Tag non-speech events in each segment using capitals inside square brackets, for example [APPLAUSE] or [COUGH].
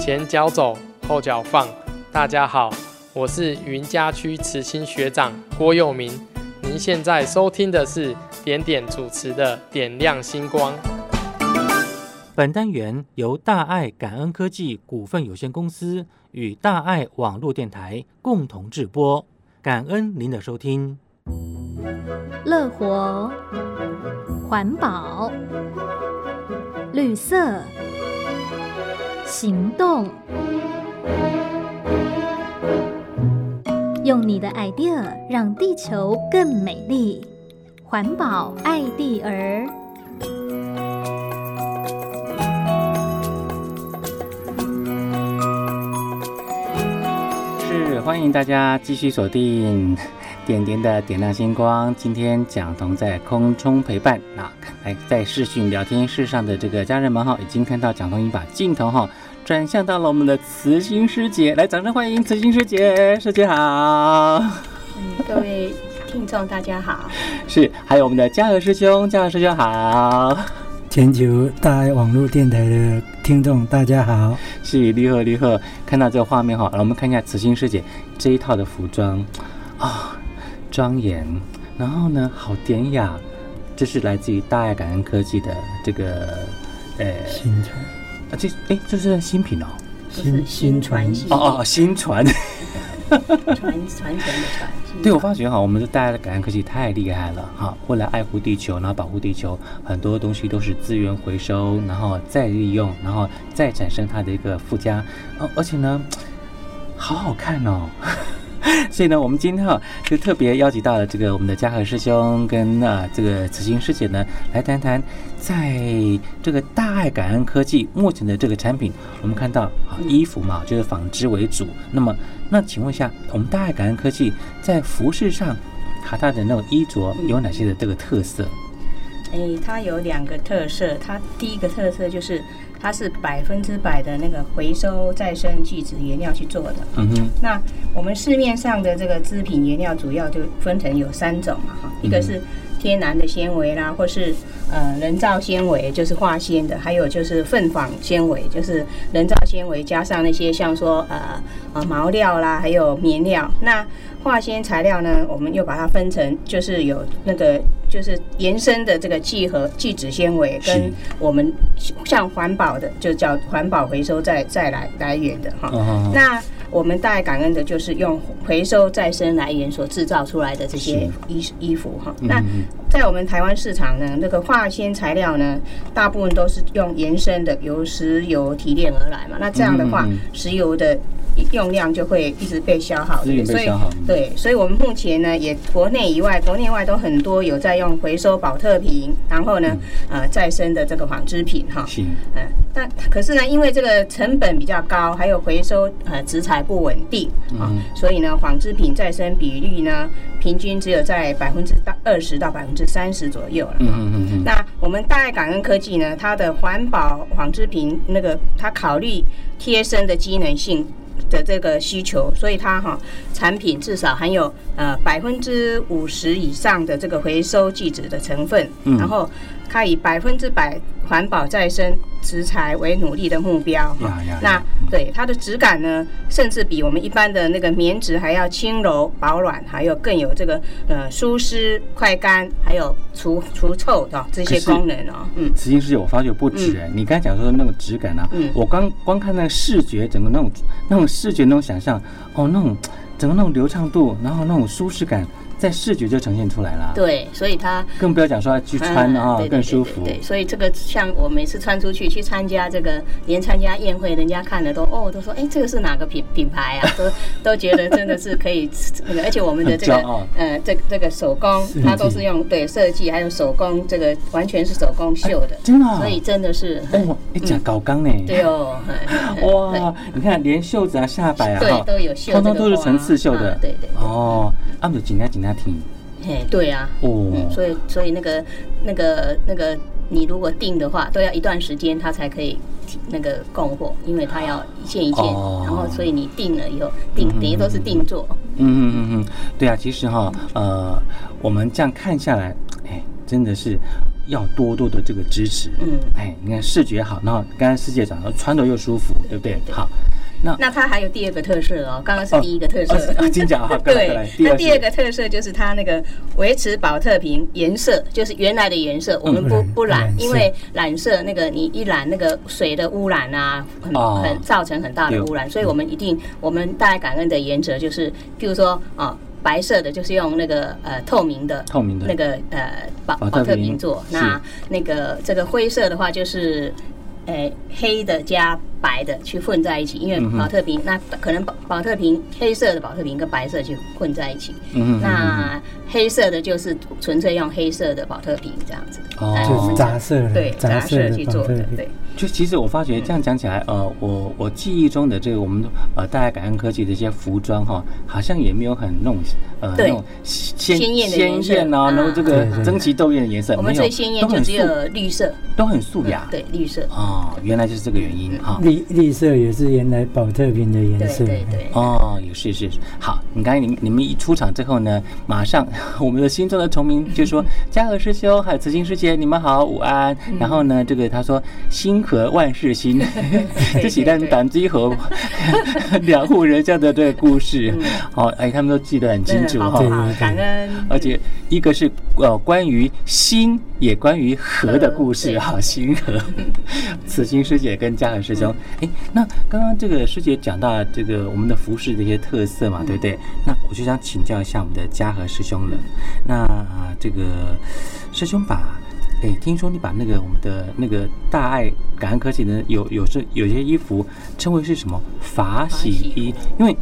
前脚走，后脚放。大家好，我是云家区慈心学长郭佑明。您现在收听的是点点主持的《点亮星光》。本单元由大爱感恩科技股份有限公司与大爱网络电台共同制播，感恩您的收听。乐活、环保、绿色、行动，用你的 idea 让地球更美丽。环保爱地儿。是欢迎大家继续锁定点点的点亮星光。今天蒋彤在空中陪伴啊，来在视讯聊天室上的这个家人们哈，已经看到蒋彤已经把镜头哈转向到了我们的慈心师姐，来掌声欢迎慈心师姐，师姐好。嗯，各位听众大家好。[LAUGHS] 是，还有我们的嘉禾师兄，嘉禾师兄好。全球大爱网络电台的听众，大家好，是立贺立贺，看到这个画面哈，来我们看一下慈心师姐这一套的服装啊，庄严，然后呢，好典雅，这是来自于大爱感恩科技的这个呃新传啊，这哎这是新品哦，新新传哦哦新传，传传承的传。对，我发觉哈，我们的大家的感恩科技太厉害了哈！为了爱护地球，然后保护地球，很多东西都是资源回收，然后再利用，然后再产生它的一个附加，哦，而且呢，好好看哦。[LAUGHS] 所以呢，我们今天哈就特别邀请到了这个我们的嘉禾师兄跟啊这个慈心师姐呢，来谈谈在这个大爱感恩科技目前的这个产品，我们看到啊衣服嘛，就是纺织为主。那么，那请问一下，我们大爱感恩科技在服饰上，它它的那种衣着有哪些的这个特色？哎，它有两个特色，它第一个特色就是。它是百分之百的那个回收再生聚酯原料去做的。嗯哼。那我们市面上的这个织品原料主要就分成有三种嘛哈，一个是天然的纤维啦，或是呃人造纤维，就是化纤的，还有就是粪纺纤维，就是人造纤维加上那些像说呃呃毛料啦，还有棉料。那化纤材料呢，我们又把它分成就是有那个。就是延伸的这个聚合聚酯纤维，跟我们像环保的，就叫环保回收再再来来源的哈。那我们大概感恩的就是用回收再生来源所制造出来的这些衣衣服哈。那在我们台湾市场呢，那个化纤材料呢，大部分都是用延伸的，由石油提炼而来嘛。那这样的话，石油的。用量就会一直被消耗，所以对，所以我们目前呢，也国内以外，国内外都很多有在用回收宝特瓶，然后呢，呃，再生的这个纺织品哈，嗯，但可是呢，因为这个成本比较高，还有回收呃质材不稳定啊，所以呢，纺织品再生比率呢，平均只有在百分之到二十到百分之三十左右了。嗯嗯嗯。那我们大爱感恩科技呢，它的环保纺织品那个，它考虑贴身的机能性。的这个需求，所以它哈产品至少含有呃百分之五十以上的这个回收聚酯的成分，嗯、然后它以百分之百环保再生食材为努力的目标哈。那对它的质感呢，甚至比我们一般的那个棉质还要轻柔保暖，还有更有这个呃舒适快干，还有除除臭的这些功能哦。嗯，慈心师姐，我发觉不止哎，嗯、你刚才讲说的那个质感啊，嗯，我刚光看那个视觉，整个那种那种视觉那种想象，哦，那种整个那种流畅度，然后那种舒适感。在视觉就呈现出来了，对，所以它更不要讲说要去穿啊，更舒服。对，所以这个像我每次穿出去去参加这个，连参加宴会，人家看了都哦，都说哎，这个是哪个品品牌啊？[LAUGHS] 都都觉得真的是可以那个，而且我们的这个呃，这这个手工，它都是用对设计还有手工，这个完全是手工绣的，真的，所以真的是哦，一讲高钢呢，对哦，[LAUGHS] 哇，你看连袖子啊、下摆啊，对，都有绣，通通都是层次绣的，对对。哦，阿姆紧紧紧。挺，嘿，对啊，哦，嗯、所以所以那个那个那个，你如果订的话，都要一段时间，它才可以那个供货，因为它要一件一件，哦、然后所以你订了以后，定等于都是定做。嗯嗯嗯嗯，对啊，其实哈，呃，我们这样看下来，哎，真的是。要多多的这个支持。嗯，哎，你看视觉好，然后刚才师姐讲的穿着又舒服，对不对？好。那那它还有第二个特色哦，刚刚是第一个特色。金甲哈，对，那第二个特色就是它那个维持宝特瓶颜色，就是原来的颜色，我们不不染，因为染色那个你一染那个水的污染啊，很很造成很大的污染，所以我们一定我们大家感恩的原则就是，譬如说啊，白色的就是用那个呃透明的透明的。那个呃宝宝特瓶。做，那那个这个灰色的话就是。诶，黑的加白的去混在一起，因为宝特瓶，那可能宝宝特瓶黑色的宝特瓶跟白色去混在一起，那黑色的就是纯粹用黑色的宝特瓶这样子，哦。就是杂色，对，杂色去做的，对。就其实我发觉这样讲起来，呃，我我记忆中的这个我们呃大家感恩科技的一些服装哈，好像也没有很那种呃那种鲜鲜艳啊，然后这个争奇斗艳的颜色，我们最鲜艳就只有绿色，都很素雅，对，绿色。哦，原来就是这个原因哈。绿绿色也是原来宝特瓶的颜色，对对。哦，也是是。好，你刚才你你们一出场之后呢，马上 [LAUGHS] 我们的心中的崇明就说嘉禾师兄还有慈心师姐，你们好，午安。然后呢，这个他说心。和万事兴，这是咱淡水河两户人家的这个故事。好，哎，他们都记得很清楚哈。感恩。而且一个是呃关于心，也关于和的故事哈。心和，慈心 [LAUGHS] 师姐跟嘉禾师兄。哎，那刚刚这个师姐讲到这个我们的服饰的一些特色嘛，对不对？那我就想请教一下我们的嘉禾师兄了。那这个师兄把。哎，听说你把那个我们的那个大爱感恩科技呢，有有这有些衣服称为是什么法洗衣？因为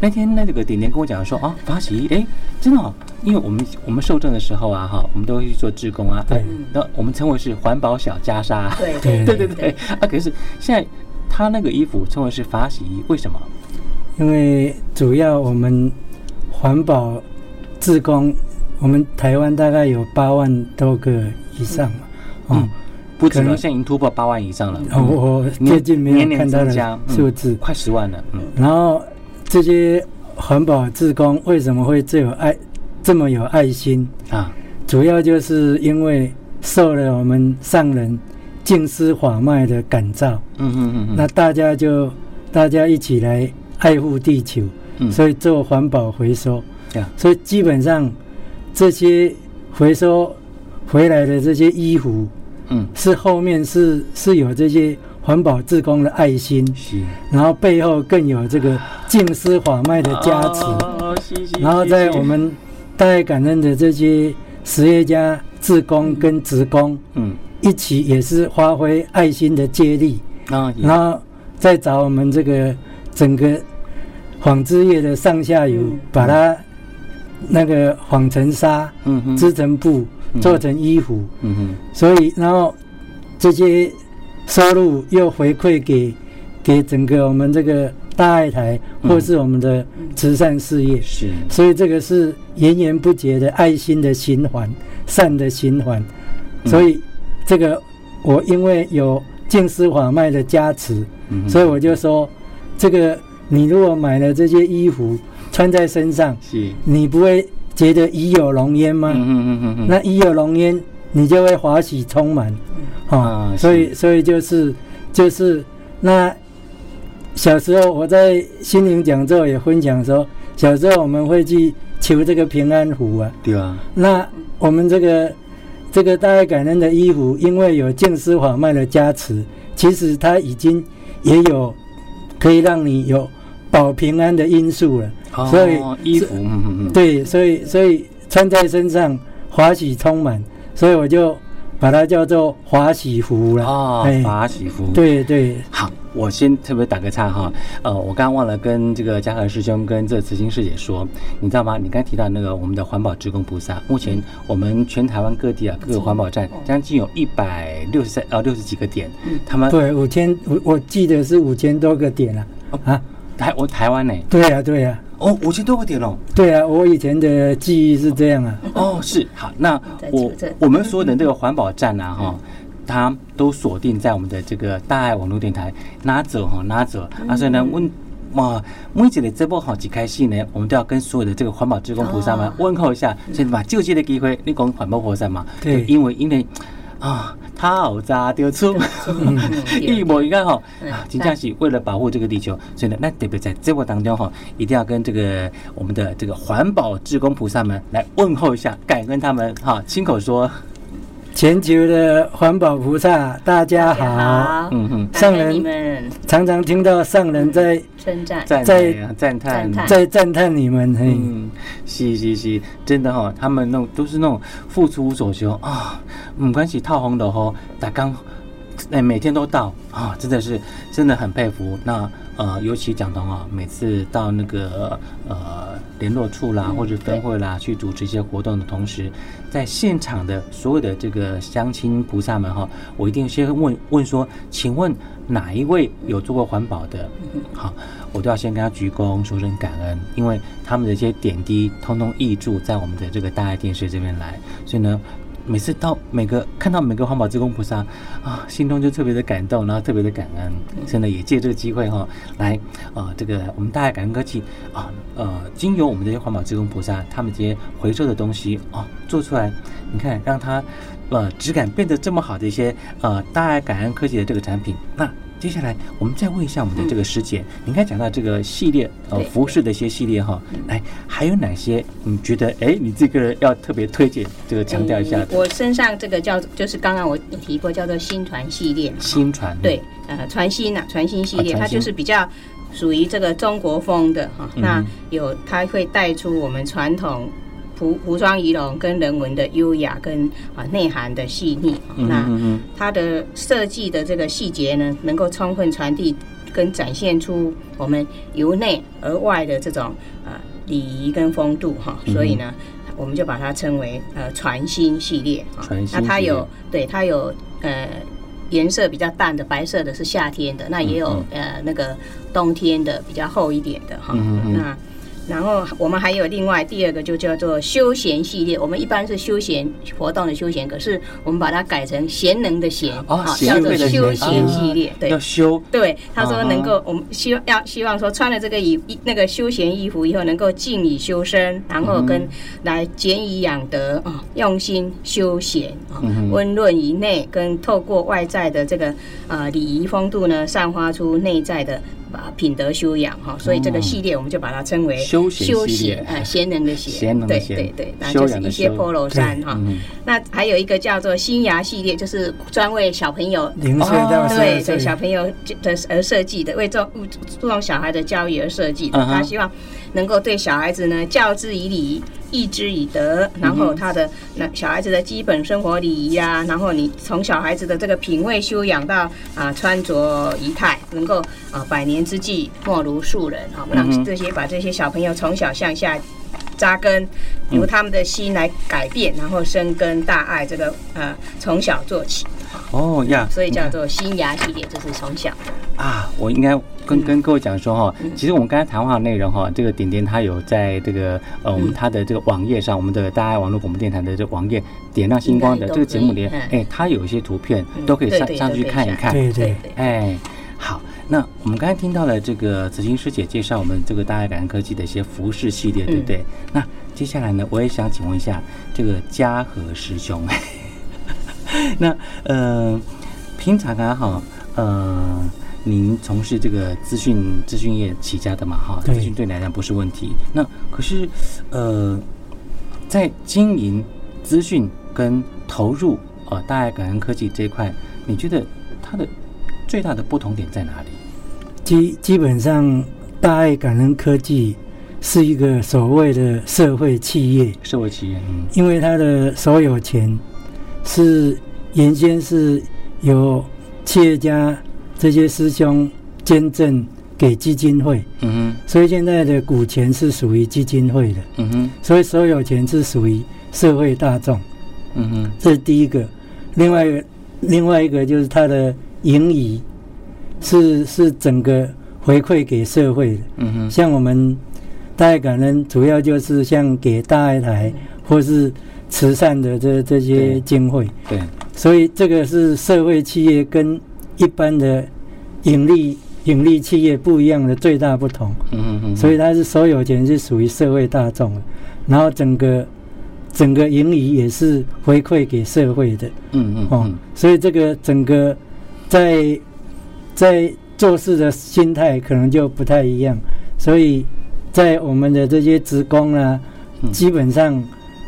那天那个点点跟我讲说啊，法洗衣，哎，真的哦，因为我们我们受证的时候啊，哈，我们都会去做志工啊，对，那我们称为是环保小袈裟，对对对对对啊，可是现在他那个衣服称为是法洗衣，为什么？因为主要我们环保志工，我们台湾大概有八万多个。以上嘛，嗯，不止了，现在已经突破八万以上了。我最近没有看到的数字，快十万了。嗯，然后这些环保志工为什么会最有爱，这么有爱心啊？主要就是因为受了我们上人净思法脉的感召。嗯嗯嗯嗯。那大家就大家一起来爱护地球，所以做环保回收。对，所以基本上这些回收。回来的这些衣服，嗯，是后面是是有这些环保志工的爱心，是，然后背后更有这个净思法脉的加持，哦，然后在我们大爱感恩的这些实业家、志工跟职工，嗯，一起也是发挥爱心的接力，啊，然后再找我们这个整个纺织业的上下游，把它那个纺成纱，嗯嗯，织成布。做成衣服，嗯哼，所以然后这些收入又回馈给给整个我们这个大爱台，或是我们的慈善事业，是，所以这个是源源不绝的爱心的循环，善的循环，所以这个我因为有净思法脉的加持，所以我就说，这个你如果买了这些衣服穿在身上，是，你不会。觉得已有浓烟吗？嗯嗯嗯嗯嗯。那已有浓烟，你就会华喜充满，啊，所以所以就是就是那小时候我在心灵讲座也分享说，小时候我们会去求这个平安符啊。对啊。那我们这个这个大爱感恩的衣服，因为有净思法脉的加持，其实它已经也有可以让你有保平安的因素了。所以衣服，嗯嗯嗯，对，所以所以穿在身上华喜充满，所以我就把它叫做华喜服了。哦，华喜服，对对。好，我先特别打个岔哈，呃，我刚刚忘了跟这个嘉禾师兄跟这慈心师姐说，你知道吗？你刚才提到那个我们的环保职工菩萨，目前我们全台湾各地啊，各个环保站将近有一百六十三呃六十几个点，他们对五千，我我记得是五千多个点了啊。台我台湾呢？对呀对呀。哦，五千多个点哦。对啊，我以前的记忆是这样啊。哦，是好，那我我们所有的这个环保站啊，哈，它都锁定在我们的这个大爱网络电台，拿走哈，拿走。啊，所以呢，问哇，每一个这波好几开戏呢，我们都要跟所有的这个环保志工菩萨们问候一下，所以嘛，就这个机会，你讲环保菩萨嘛，对，因为因为。啊，好渣 [LAUGHS] 丢出，一模一样哈。啊，金佳喜为了保护这个地球，所以呢，那特别在节目当中哈，一定要跟这个我们的这个环保志工菩萨们来问候一下，感恩他们哈，亲口说。全球的环保菩萨，大家好。嗯哼，上人常常听到上人在称赞、在赞叹、在赞叹你们。嗯，是是是，真的哈，他们那种都是那种付出无所求啊，没关系，套红的哈，打刚，哎，每天都到啊，真的是真的很佩服。那呃，尤其讲到啊，每次到那个呃联络处啦或者分会啦去主持一些活动的同时。在现场的所有的这个乡亲菩萨们哈，我一定先问问说，请问哪一位有做过环保的？好，我都要先跟他鞠躬，说声感恩，因为他们的一些点滴，通通挹注在我们的这个大爱电视这边来，所以呢。每次到每个看到每个环保职工菩萨啊，心中就特别的感动，然后特别的感恩。现在也借这个机会哈、来啊，这个我们大爱感恩科技啊，呃，经由我们这些环保职工菩萨，他们这些回收的东西啊，做出来，你看让它呃质感变得这么好的一些呃大爱感恩科技的这个产品，那。接下来，我们再问一下我们的这个师姐，你刚才讲到这个系列呃服饰的一些系列哈，来还有哪些你觉得哎，你这个要特别推荐这个强调一下？我身上这个叫就是刚刚我提过叫做新传系列，新传。对呃传新呐传新系列，它就是比较属于这个中国风的哈，那有它会带出我们传统。服服装仪容跟人文的优雅跟啊内涵的细腻，那它的设计的这个细节呢，能够充分传递跟展现出我们由内而外的这种啊礼仪跟风度哈，所以呢，我们就把它称为呃传心系列啊。那它有对它有呃颜色比较淡的白色的是夏天的，那也有呃那个冬天的比较厚一点的哈，那。然后我们还有另外第二个就叫做休闲系列，我们一般是休闲活动的休闲，可是我们把它改成贤能的贤，哦，叫做休闲系列，对，要修，对，他说能够，我们希望要希望说穿了这个衣那个休闲衣服以后，能够静以修身，然后跟来俭以养德啊，用心休闲啊，温润以内，跟透过外在的这个啊礼仪风度呢，散发出内在的。啊，品德修养哈，所以这个系列我们就把它称为休闲系列，哎，[LAUGHS] 贤能的贤，对对对，那就是一些 Polo 衫哈。那还有一个叫做新芽系列，就是专为小朋友零岁到对对小朋友的而设计的，为做注重小孩的教育而设计的。他希望能够对小孩子呢，教之以礼。义之以德，然后他的那小孩子的基本生活礼仪啊，然后你从小孩子的这个品味修养到啊穿着仪态，能够啊百年之计莫如树人。啊，让这些把这些小朋友从小向下扎根，由他们的心来改变，然后生根大爱，这个呃从小做起。哦呀，所以叫做新芽系列，就是从小。啊，我应该。跟跟各位讲说哈，其实我们刚才谈话的内容哈，这个点点他有在这个呃我们他的这个网页上，我们的大爱网络广播电台的这个网页点亮星光的这个节目里，哎，它有一些图片都可以上上去看一看。对对。哎，好，那我们刚才听到了这个紫欣师姐介绍我们这个大爱感恩科技的一些服饰系列，对不对？那接下来呢，我也想请问一下这个嘉禾师兄，[LAUGHS] 那呃平常啊哈呃。您从事这个资讯资讯业起家的嘛，哈，资讯对你来讲不是问题。那可是，呃，在经营资讯跟投入呃大爱感恩科技这一块，你觉得它的最大的不同点在哪里？基基本上，大爱感恩科技是一个所谓的社会企业，社会企业，嗯，因为它的所有权是原先是由企业家。这些师兄捐赠给基金会，嗯哼，所以现在的股权是属于基金会的，嗯哼，所以所有权是属于社会大众，嗯哼，这是第一个。另外另外一个就是它的盈余是是整个回馈给社会的，嗯哼，像我们大爱感恩主要就是像给大爱台或是慈善的这这些经费，对，所以这个是社会企业跟一般的。盈利盈利企业不一样的最大不同，嗯嗯嗯，所以它是所有权是属于社会大众，然后整个整个盈利也是回馈给社会的。嗯嗯，哦，所以这个整个在在做事的心态可能就不太一样。所以在我们的这些职工啊，基本上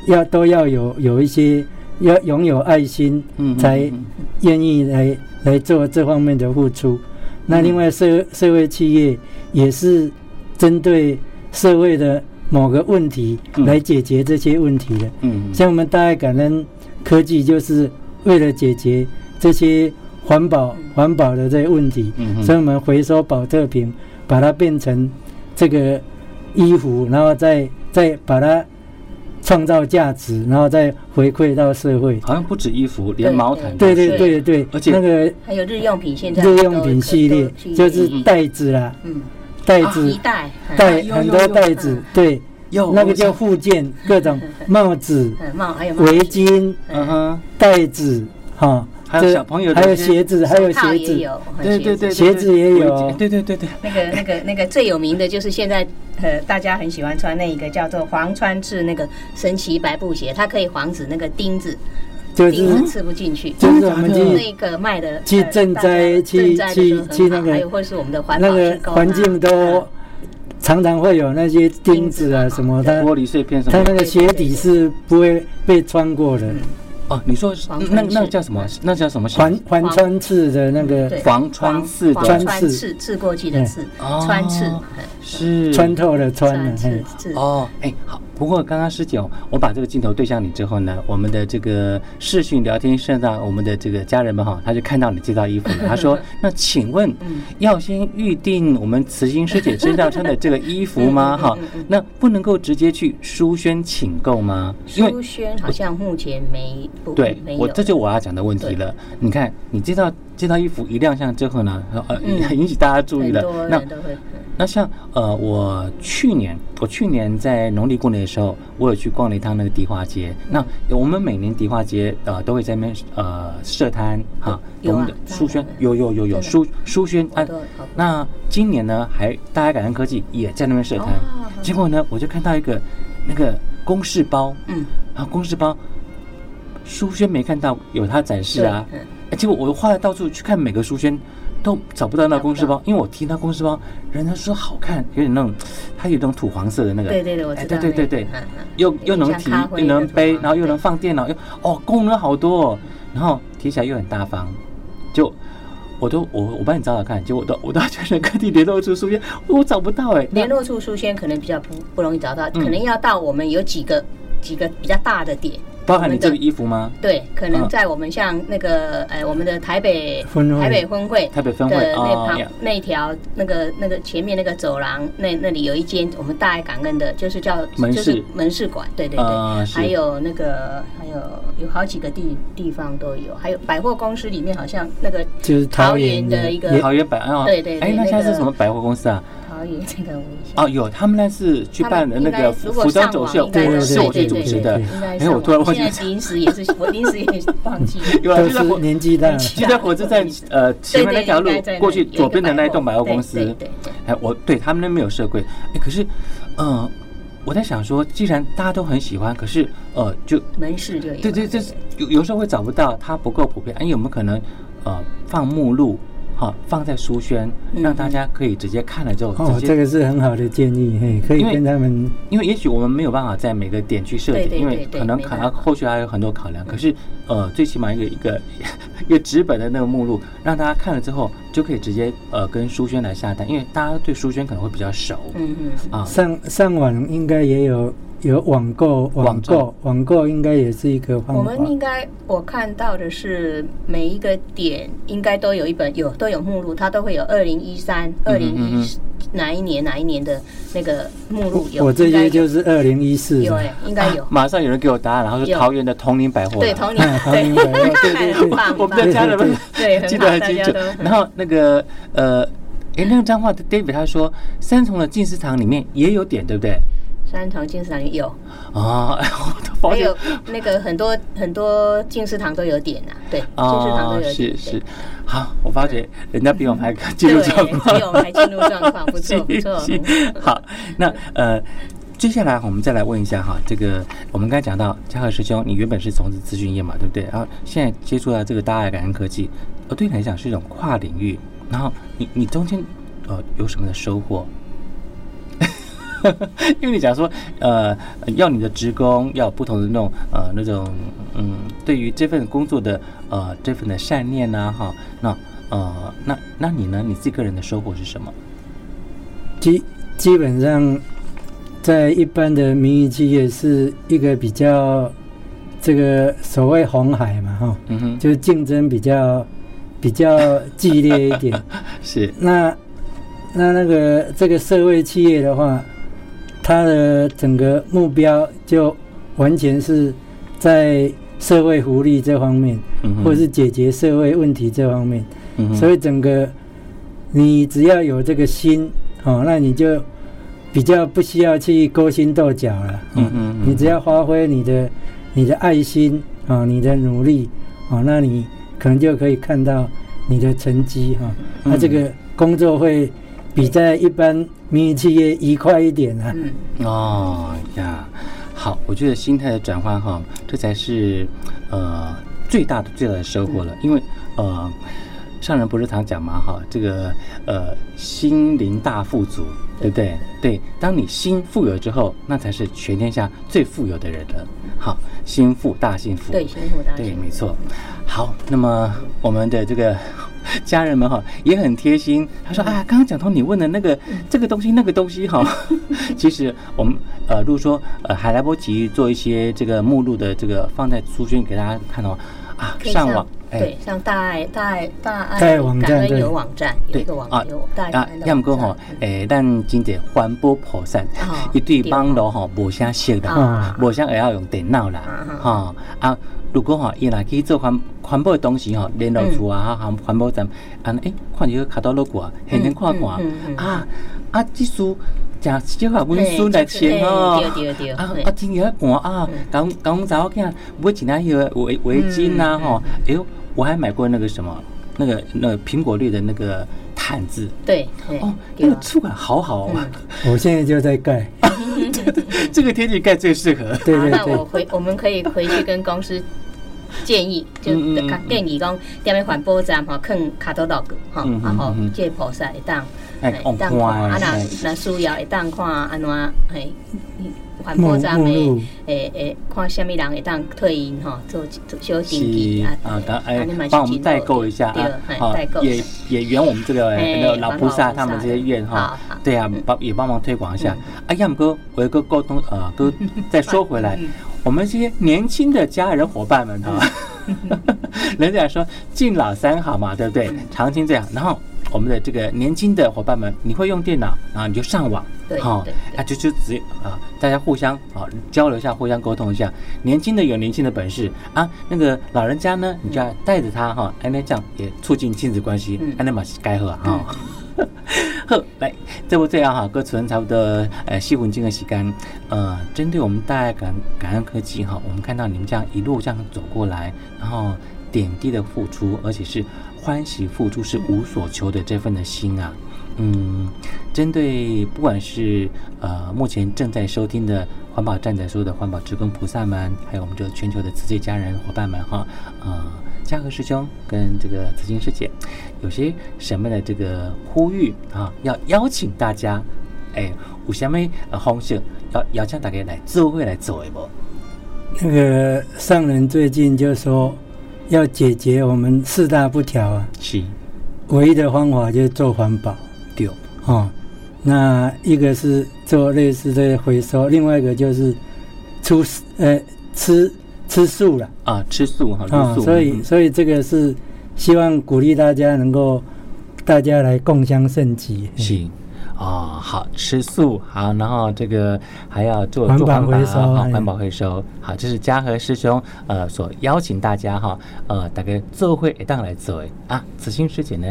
要都要有有一些要拥有爱心，才愿意来来做这方面的付出。那另外社社会企业也是针对社会的某个问题来解决这些问题的。嗯，像我们大爱感恩科技就是为了解决这些环保环保的这些问题，所以我们回收宝特瓶，把它变成这个衣服，然后再再把它创造价值，然后再回馈到社会。好像不止衣服，连毛毯。对对对对，而且那个还有日用品，现在日用品系列就是袋子啦，嗯。袋子，袋很多袋子，对，那个叫附件，各种帽子、帽还有围巾，嗯。哼，袋子，哈，还有小朋友，还有鞋子，还有鞋子，对对对，鞋子。也有，对对对对。那个那个那个最有名的就是现在呃大家很喜欢穿那一个叫做黄川赤那个神奇白布鞋，它可以防止那个钉子。就是刺不进去，就是我们去那个卖的去赈灾，去去去那个，还有或是我们的环那个环境都常常会有那些钉子啊什么的，玻璃碎片什么，它那个鞋底是不会被穿过的。哦，你说那那叫什么？那叫什么？环环穿刺的那个防穿刺，穿刺刺过去的刺，穿刺是穿透的穿。哦，哎，好。不过刚刚师姐，我把这个镜头对向你之后呢，我们的这个视讯聊天室上，我们的这个家人们哈，他就看到你这套衣服了。他说：“ [LAUGHS] 那请问，要先预定我们慈心师姐身上穿的这个衣服吗？哈，那不能够直接去书轩请购吗？因为书轩好像目前没对，我这就我要讲的问题了。你看，你这套这套衣服一亮相之后呢，呃，[LAUGHS] 引起大家注意了。那那像呃，我去年我去年在农历过年的时候，我有去逛了一趟那个迪化街。那我们每年迪化街呃都会在那边呃设摊哈，我们的书轩有有有有书书轩啊。那今年呢，还大家感恩科技也在那边设摊。结果呢，我就看到一个那个公事包，嗯，然后公事包书轩没看到有它展示啊。结果我花了到处去看每个书轩。都找不到那公事包，因为我提那公事包，人家说好看，有点那种，它有那种土黄色的那个，对对对，我知道，对对对对，又又能提，又能背，然后又能放电脑，又哦功能好多，哦，然后提起来又很大方，就我都我我帮你找找看，结果我都 [LAUGHS] 我到全省各地联络处书签，我找不到哎，联络处书签可能比较不不容易找到，可能要到我们有几个几个比较大的点。包含你这个衣服吗？对，可能在我们像那个呃，我们的台北台北分会台北分会的那旁那条那个那个前面那个走廊那那里有一间我们大爱感恩的，就是叫门市。门市馆，对对对，还有那个还有有好几个地地方都有，还有百货公司里面好像那个就是桃园的。一个桃园百货，对对，哎，那现在是什么百货公司啊？哦，有他们那次去办的那个服装走秀，对，是我去主持的。哎，我突然忘记。临时也是，[LAUGHS] 我临时也是忘记。[LAUGHS] 有啊，就在年纪大，[LAUGHS] 就在火车站呃前面那条路过去左边的那一栋百货公司。哎，我对他们那边有设柜。哎，可是，嗯，我在想说，既然大家都很喜欢，可是呃，就门市就对。对对，有有时候会找不到，它不够普遍。哎，有没有可能呃放目录？好，放在书轩，让大家可以直接看了之后，哦，这个是很好的建议，嘿，可以跟他们，因为也许我们没有办法在每个点去设点，因为可能可能后续还有很多考量。可是，呃，最起码一个 [LAUGHS] 一个一个纸本的那个目录，让大家看了之后就可以直接呃跟书轩来下单，因为大家对书轩可能会比较熟，嗯嗯，啊，上上网应该也有。有网购，网购，网购应该也是一个方法。我们应该，我看到的是每一个点应该都有一本，有都有目录，它都会有二零一三、二零一哪一年哪一年的那个目录有。我这些就是二零一四。有哎，应该有。马上有人给我答案，然后是桃园的同林 [LAUGHS] 百货。对，同林，[LAUGHS] 对，对对对，我们的家人们对记得很清楚。然后那个呃，哎，那个脏话的 David 他说，三重的进食堂里面也有点，对不对？三重静思堂有啊，[LAUGHS] 还有那个很多很多静思堂都有点呐，对，静思堂都有点。是是，好，我发觉人家比我们还进入状况，[LAUGHS] 比我们还进入状况，不错 [LAUGHS] 不错。好，那呃，接下来我们再来问一下哈，这个我们刚才讲到嘉禾师兄，你原本是从事资讯业嘛，对不对？然后现在接触到这个大爱感恩科技，呃，对你来讲是一种跨领域。然后你你中间呃有什么的收获？[LAUGHS] 因为你讲说呃要你的职工要有不同的那种呃那种嗯，对于这份工作的呃这份的善念呐、啊、哈，那呃那那你呢？你自己个人的收获是什么？基基本上。在一般的民营企业是一个比较这个所谓红海嘛，哈，嗯哼，就是竞争比较比较激烈一点。[LAUGHS] 是。那那那个这个社会企业的话，它的整个目标就完全是在社会福利这方面，嗯，或者是解决社会问题这方面。嗯。所以整个你只要有这个心，哦，那你就。比较不需要去勾心斗角了，嗯嗯，嗯，你只要发挥你的你的爱心啊，你的努力啊，那你可能就可以看到你的成绩哈，那这个工作会比在一般民营企业愉快一点啊。嗯，哦呀，好，我觉得心态的转换哈，这才是呃最大的最大的收获了，因为呃。上人不是常讲嘛，哈，这个呃，心灵大富足，对不对？对，当你心富有之后，那才是全天下最富有的人了。好，心富大幸福。对，心富大幸福。对，没错。好，那么我们的这个 [LAUGHS] 家人们哈也很贴心，他说啊，刚刚讲到你问的那个这个东西那个东西哈，[LAUGHS] 其实我们呃，如果说呃还来不及做一些这个目录的这个放在书卷给大家看哦。啊，上网对，像大爱大爱大爱感恩有网站，有一个网有大爱感恩的网站。啊，要么讲吼，诶，咱真济环保菩萨，一对网络吼无啥熟的，无啥会晓用电脑啦，哈啊，如果吼伊来去做环环保的东西吼，联络处啊，哈环保站，啊，诶，看这个卡到路过，现现看看，啊啊，即书。讲少下文书来签哦，啊啊，今年还讲啊，刚刚早看买几那个围围巾啊吼，哎呦，我还买过那个什么，那个那个苹果绿的那个毯子，对，哦，那个触感好好啊，我现在就在盖，[LAUGHS] 这个天气盖最适合。对对对，那我回我们可以回去跟公司建议，就建议讲，踮咧环保站哈，放卡多乐个哈，然后借菩萨会当。哎，当看啊，那那需要会当看安怎？哎，环保站的，诶诶，看什么人会当退隐哈，做做小定期啊，啊，哎，帮我们代购一下啊，好，也也圆我们这个那个老菩萨他们这些愿哈，对啊，帮也帮忙推广一下。哎，要么哥，我有个沟通呃，哥 [LAUGHS] 再说回来，我们这些年轻的家人伙伴们哈，[LAUGHS] 人家说敬老三好嘛，对不对？常青最好，然后。我们的这个年轻的伙伴们，你会用电脑，然后你就上网，好，啊就就直接啊，大家互相啊交流一下，互相沟通一下。年轻的有年轻的本事啊，那个老人家呢，你就要带着他哈，哎，那这样也促进亲子关系，哎，那么该喝哈。[LAUGHS] 好，来，这不这样哈，各存差不多呃，细魂经的洗干，呃，针对我们大爱感感恩科技哈，我们看到你们这样一路这样走过来，然后点滴的付出，而且是。欢喜付出是无所求的这份的心啊，嗯，针对不管是呃目前正在收听的环保站在说的环保职工菩萨们，还有我们这个全球的慈济家人伙伴们哈，呃，嘉禾师兄跟这个慈心师姐，有些什么的这个呼吁啊，要邀请大家，哎，有什么方式要邀请大家来做会来做一波？那个上人最近就说。要解决我们四大不调啊，是。唯一的方法就是做环保，对。哦。那一个是做类似的回收，另外一个就是出呃吃吃素了啊，吃素哈，啊、哦，所以所以这个是希望鼓励大家能够大家来共襄盛举，是。哦，好吃素，好，然后这个还要做环保回收，环保回收，好，这是嘉禾师兄呃所邀请大家哈，呃，大概做会一档来做啊，慈心师姐呢？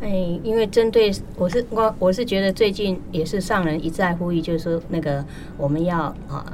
哎，因为针对我是我我是觉得最近也是上人一再呼吁，就是说那个我们要啊，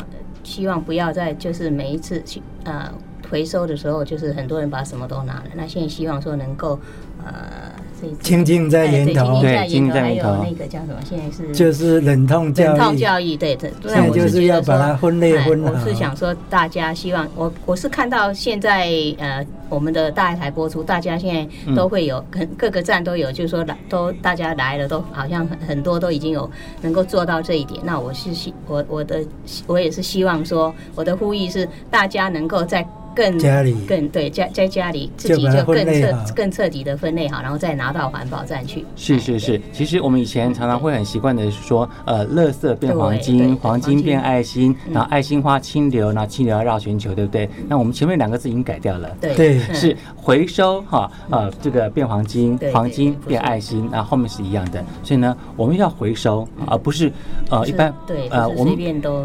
希望不要再就是每一次去呃回收的时候，就是很多人把什么都拿了，那现在希望说能够呃。清净在源头，对，清净在源头，还有那个叫什么？现在是就是冷痛教育，忍痛教育，对对。现在就是要把它分类分好。我是想说，大家希望我我是看到现在呃，我们的大爱台播出，大家现在都会有，各个站都有，就是说来都大家来了，都好像很很多都已经有能够做到这一点。那我是希我我的我也是希望说，我的呼吁是大家能够在。更家里更对家在家里自己就更彻更彻底的分类好，然后再拿到环保站去。是是是，其实我们以前常常会很习惯的说，呃，垃圾变黄金，黄金变爱心，然后爱心花清流，然后清流要绕全球，对不对？那我们前面两个字已经改掉了，对，是回收哈，呃，这个变黄金，黄金变爱心，然后后面是一样的。所以呢，我们要回收，而不是呃一般对呃我们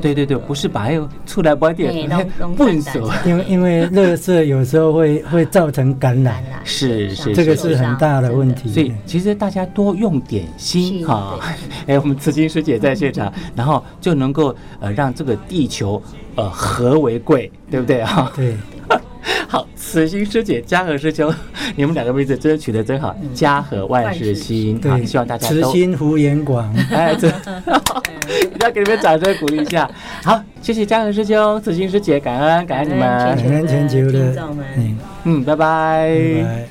对对对，不是把它出来包点混手，因为因为。垃圾有时候会 [LAUGHS] 会造成感染，是是，这个是很大的问题。所以其实大家多用点心哈，[LAUGHS] 哎，我们慈心师姐在现场，[LAUGHS] 然后就能够呃让这个地球呃和为贵，对不对啊？对。[LAUGHS] 好，慈心师姐、家和师兄，你们两个名字真的取得真好，家和万事兴。对，希望大家慈心福延广。[LAUGHS] 哎，这，[LAUGHS] 一定要给你们掌声鼓励一下。好，谢谢家和师兄、慈心师姐，感恩感恩你们，感恩全球的听众们。嗯，拜拜。